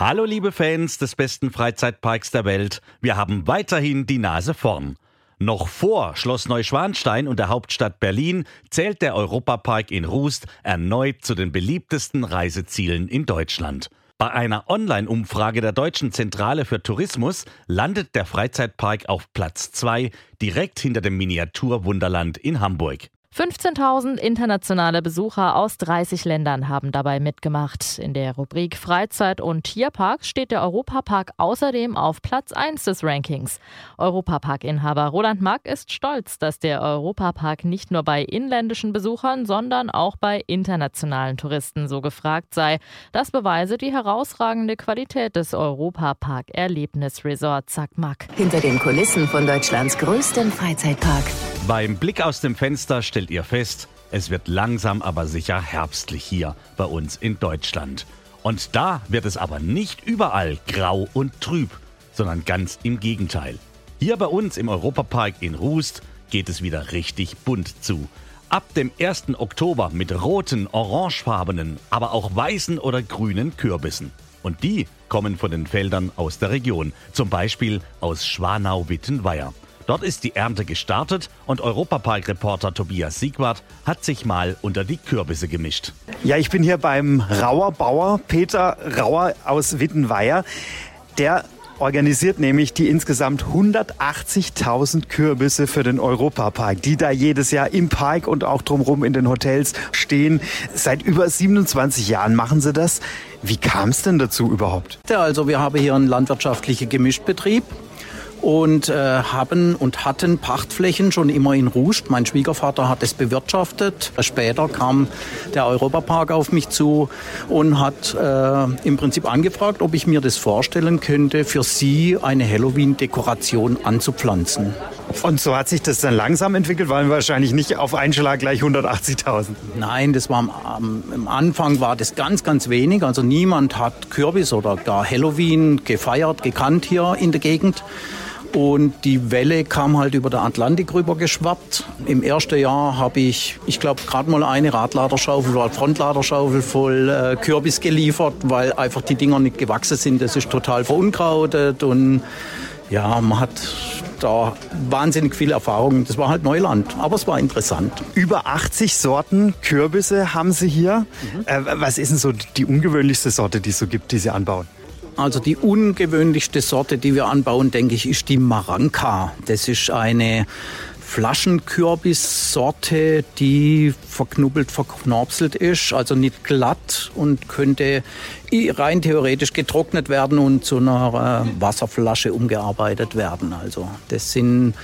Hallo liebe Fans des besten Freizeitparks der Welt, wir haben weiterhin die Nase vorn. Noch vor Schloss Neuschwanstein und der Hauptstadt Berlin zählt der Europapark in Rust erneut zu den beliebtesten Reisezielen in Deutschland. Bei einer Online-Umfrage der Deutschen Zentrale für Tourismus landet der Freizeitpark auf Platz 2, direkt hinter dem Miniaturwunderland in Hamburg. 15.000 internationale Besucher aus 30 Ländern haben dabei mitgemacht. In der Rubrik Freizeit und Tierpark steht der Europapark außerdem auf Platz 1 des Rankings. Europapark-Inhaber Roland Mack ist stolz, dass der Europapark nicht nur bei inländischen Besuchern, sondern auch bei internationalen Touristen so gefragt sei. Das beweise die herausragende Qualität des Europapark-Erlebnisresorts, sagt Mack. Hinter den Kulissen von Deutschlands größtem Freizeitpark. Beim Blick aus dem Fenster stellt ihr fest, es wird langsam aber sicher herbstlich hier bei uns in Deutschland. Und da wird es aber nicht überall grau und trüb, sondern ganz im Gegenteil. Hier bei uns im Europapark in Rust geht es wieder richtig bunt zu. Ab dem 1. Oktober mit roten, orangefarbenen, aber auch weißen oder grünen Kürbissen. Und die kommen von den Feldern aus der Region, zum Beispiel aus Schwanau-Wittenweier. Dort ist die Ernte gestartet und Europapark-Reporter Tobias Siegwart hat sich mal unter die Kürbisse gemischt. Ja, ich bin hier beim Rauer Bauer Peter Rauer aus Wittenweier. Der organisiert nämlich die insgesamt 180.000 Kürbisse für den Europapark, die da jedes Jahr im Park und auch drumherum in den Hotels stehen. Seit über 27 Jahren machen sie das. Wie kam es denn dazu überhaupt? Ja, also wir haben hier einen landwirtschaftlichen Gemischtbetrieb und äh, haben und hatten Pachtflächen schon immer in Rust. Mein Schwiegervater hat es bewirtschaftet. Später kam der Europapark auf mich zu und hat äh, im Prinzip angefragt, ob ich mir das vorstellen könnte, für sie eine Halloween-Dekoration anzupflanzen. Und so hat sich das dann langsam entwickelt, weil wahrscheinlich nicht auf einen Schlag gleich 180.000. Nein, das war am, am, Anfang war das ganz, ganz wenig. Also niemand hat Kürbis oder gar Halloween gefeiert, gekannt hier in der Gegend. Und die Welle kam halt über den Atlantik rüber geschwappt. Im ersten Jahr habe ich, ich glaube, gerade mal eine Radladerschaufel oder Frontladerschaufel voll äh, Kürbis geliefert, weil einfach die Dinger nicht gewachsen sind. Das ist total verunkrautet und ja, man hat da wahnsinnig viel Erfahrung. Das war halt Neuland, aber es war interessant. Über 80 Sorten Kürbisse haben Sie hier. Mhm. Äh, was ist denn so die ungewöhnlichste Sorte, die es so gibt, die Sie anbauen? Also die ungewöhnlichste Sorte, die wir anbauen, denke ich, ist die Maranka. Das ist eine Flaschenkürbissorte, die verknubbelt, verknorpselt ist, also nicht glatt und könnte rein theoretisch getrocknet werden und zu einer äh, Wasserflasche umgearbeitet werden. Also das sind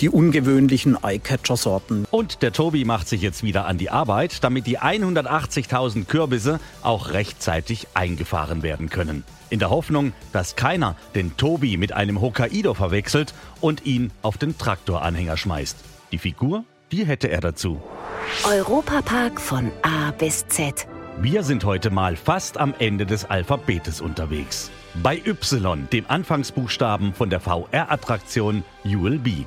die ungewöhnlichen Eyecatcher-Sorten. Und der Tobi macht sich jetzt wieder an die Arbeit, damit die 180.000 Kürbisse auch rechtzeitig eingefahren werden können in der Hoffnung, dass keiner den Tobi mit einem Hokkaido verwechselt und ihn auf den Traktoranhänger schmeißt. Die Figur, die hätte er dazu. Europapark von A bis Z. Wir sind heute mal fast am Ende des Alphabetes unterwegs. Bei Y, dem Anfangsbuchstaben von der VR-Attraktion ULB.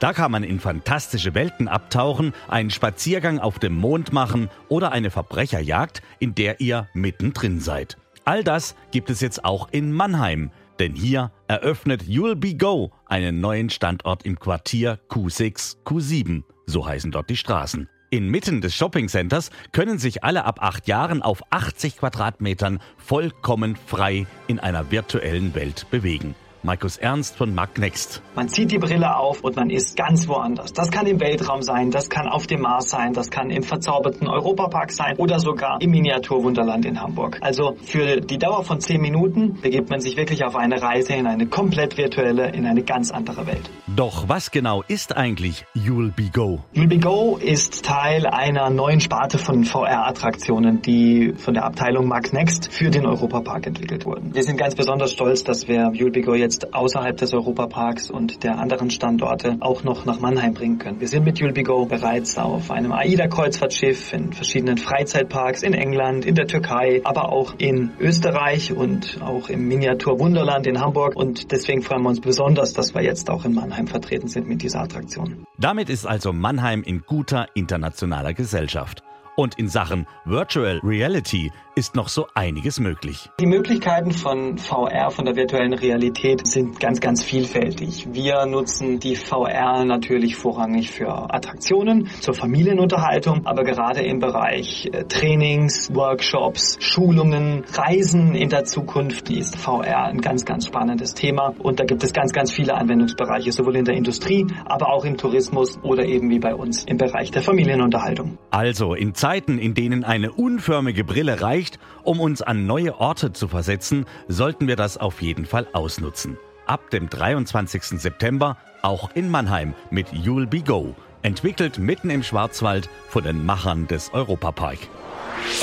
Da kann man in fantastische Welten abtauchen, einen Spaziergang auf dem Mond machen oder eine Verbrecherjagd, in der ihr mittendrin seid. All das gibt es jetzt auch in Mannheim, denn hier eröffnet You'll Be Go einen neuen Standort im Quartier Q6, Q7, so heißen dort die Straßen. Inmitten des Shoppingcenters können sich alle ab acht Jahren auf 80 Quadratmetern vollkommen frei in einer virtuellen Welt bewegen. Markus Ernst von Magnext. Man zieht die Brille auf und man ist ganz woanders. Das kann im Weltraum sein, das kann auf dem Mars sein, das kann im verzauberten Europapark sein oder sogar im Miniaturwunderland in Hamburg. Also für die Dauer von zehn Minuten begibt man sich wirklich auf eine Reise in eine komplett virtuelle, in eine ganz andere Welt. Doch was genau ist eigentlich You'll Be Go? You'll Be Go ist Teil einer neuen Sparte von VR-Attraktionen, die von der Abteilung Max Next für den Europapark entwickelt wurden. Wir sind ganz besonders stolz, dass wir You'll Be Go jetzt jetzt außerhalb des Europaparks und der anderen Standorte auch noch nach Mannheim bringen können. Wir sind mit Julbigo bereits auf einem AIDA-Kreuzfahrtschiff in verschiedenen Freizeitparks in England, in der Türkei, aber auch in Österreich und auch im Miniatur Wunderland in Hamburg. Und deswegen freuen wir uns besonders, dass wir jetzt auch in Mannheim vertreten sind mit dieser Attraktion. Damit ist also Mannheim in guter internationaler Gesellschaft. Und in Sachen Virtual Reality ist noch so einiges möglich. Die Möglichkeiten von VR, von der virtuellen Realität sind ganz, ganz vielfältig. Wir nutzen die VR natürlich vorrangig für Attraktionen, zur Familienunterhaltung, aber gerade im Bereich äh, Trainings, Workshops, Schulungen, Reisen in der Zukunft ist VR ein ganz, ganz spannendes Thema. Und da gibt es ganz, ganz viele Anwendungsbereiche, sowohl in der Industrie, aber auch im Tourismus oder eben wie bei uns im Bereich der Familienunterhaltung. Also in Zeiten, in denen eine unförmige Brille reicht, um uns an neue Orte zu versetzen, sollten wir das auf jeden Fall ausnutzen. Ab dem 23. September auch in Mannheim mit You'll Be Go, entwickelt mitten im Schwarzwald von den Machern des Europapark.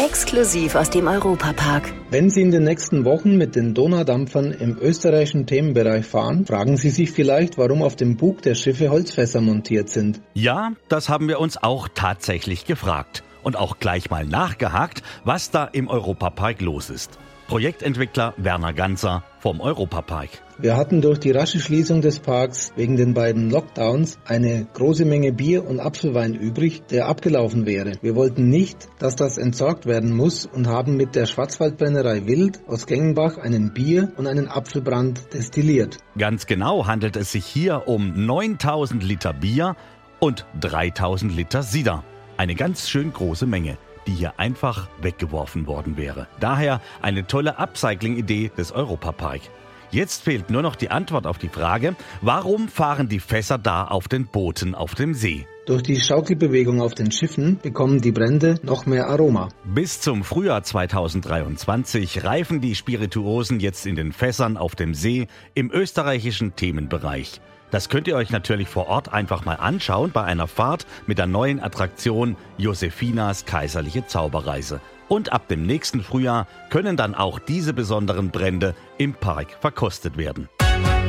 Exklusiv aus dem Europapark. Wenn Sie in den nächsten Wochen mit den Donaudampfern im österreichischen Themenbereich fahren, fragen Sie sich vielleicht, warum auf dem Bug der Schiffe Holzfässer montiert sind. Ja, das haben wir uns auch tatsächlich gefragt und auch gleich mal nachgehakt, was da im Europapark los ist. Projektentwickler Werner Ganzer vom Europapark. Wir hatten durch die rasche Schließung des Parks wegen den beiden Lockdowns eine große Menge Bier und Apfelwein übrig, der abgelaufen wäre. Wir wollten nicht, dass das entsorgt werden muss und haben mit der Schwarzwaldbrennerei Wild aus Gengenbach einen Bier und einen Apfelbrand destilliert. Ganz genau handelt es sich hier um 9000 Liter Bier und 3000 Liter Cider. Eine ganz schön große Menge die hier einfach weggeworfen worden wäre. Daher eine tolle Upcycling-Idee des Europapark. Jetzt fehlt nur noch die Antwort auf die Frage, warum fahren die Fässer da auf den Booten auf dem See? Durch die Schaukelbewegung auf den Schiffen bekommen die Brände noch mehr Aroma. Bis zum Frühjahr 2023 reifen die Spirituosen jetzt in den Fässern auf dem See im österreichischen Themenbereich. Das könnt ihr euch natürlich vor Ort einfach mal anschauen bei einer Fahrt mit der neuen Attraktion Josefinas kaiserliche Zauberreise. Und ab dem nächsten Frühjahr können dann auch diese besonderen Brände im Park verkostet werden.